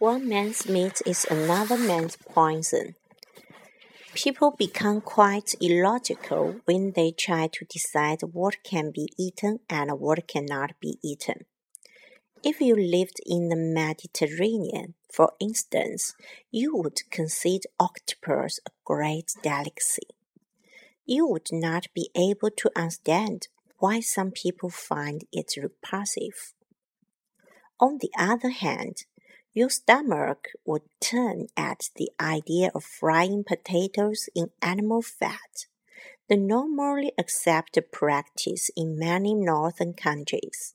One man's meat is another man's poison. People become quite illogical when they try to decide what can be eaten and what cannot be eaten. If you lived in the Mediterranean, for instance, you would consider octopus a great delicacy. You would not be able to understand why some people find it repulsive. On the other hand, your stomach would turn at the idea of frying potatoes in animal fat, the normally accepted practice in many northern countries.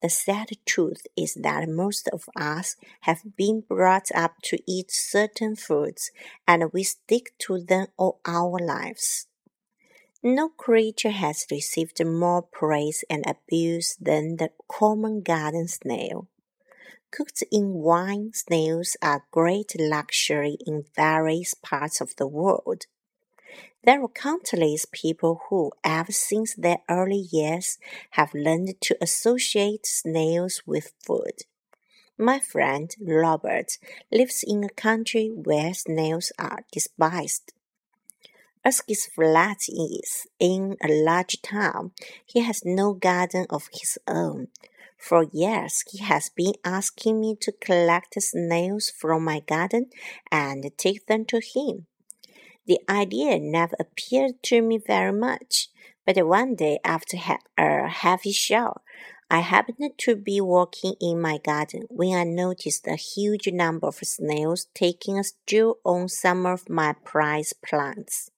The sad truth is that most of us have been brought up to eat certain foods and we stick to them all our lives. No creature has received more praise and abuse than the common garden snail. Cooked in wine, snails are great luxury in various parts of the world. There are countless people who, ever since their early years, have learned to associate snails with food. My friend Robert lives in a country where snails are despised. As his flat is in a large town, he has no garden of his own. For years, he has been asking me to collect snails from my garden and take them to him. The idea never appealed to me very much, but one day after a heavy shower, I happened to be walking in my garden when I noticed a huge number of snails taking a stew on some of my prize plants.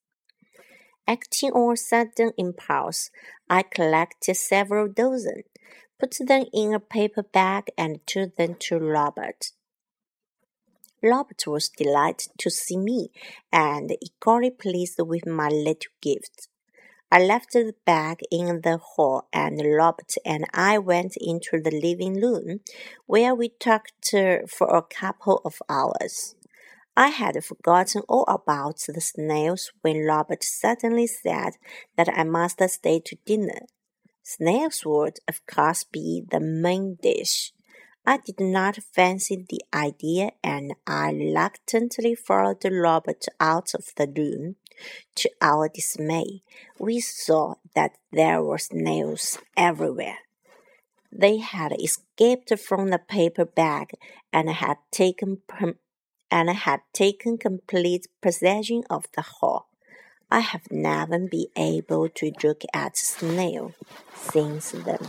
Acting on a sudden impulse, I collected several dozen, put them in a paper bag, and took them to Robert. Robert was delighted to see me and equally pleased with my little gift. I left the bag in the hall and Robert and I went into the living room where we talked for a couple of hours. I had forgotten all about the snails when Robert suddenly said that I must stay to dinner. Snails would, of course, be the main dish. I did not fancy the idea and I reluctantly followed Robert out of the room. To our dismay, we saw that there were snails everywhere. They had escaped from the paper bag and had taken and had taken complete possession of the hall. I have never been able to look at snail since then.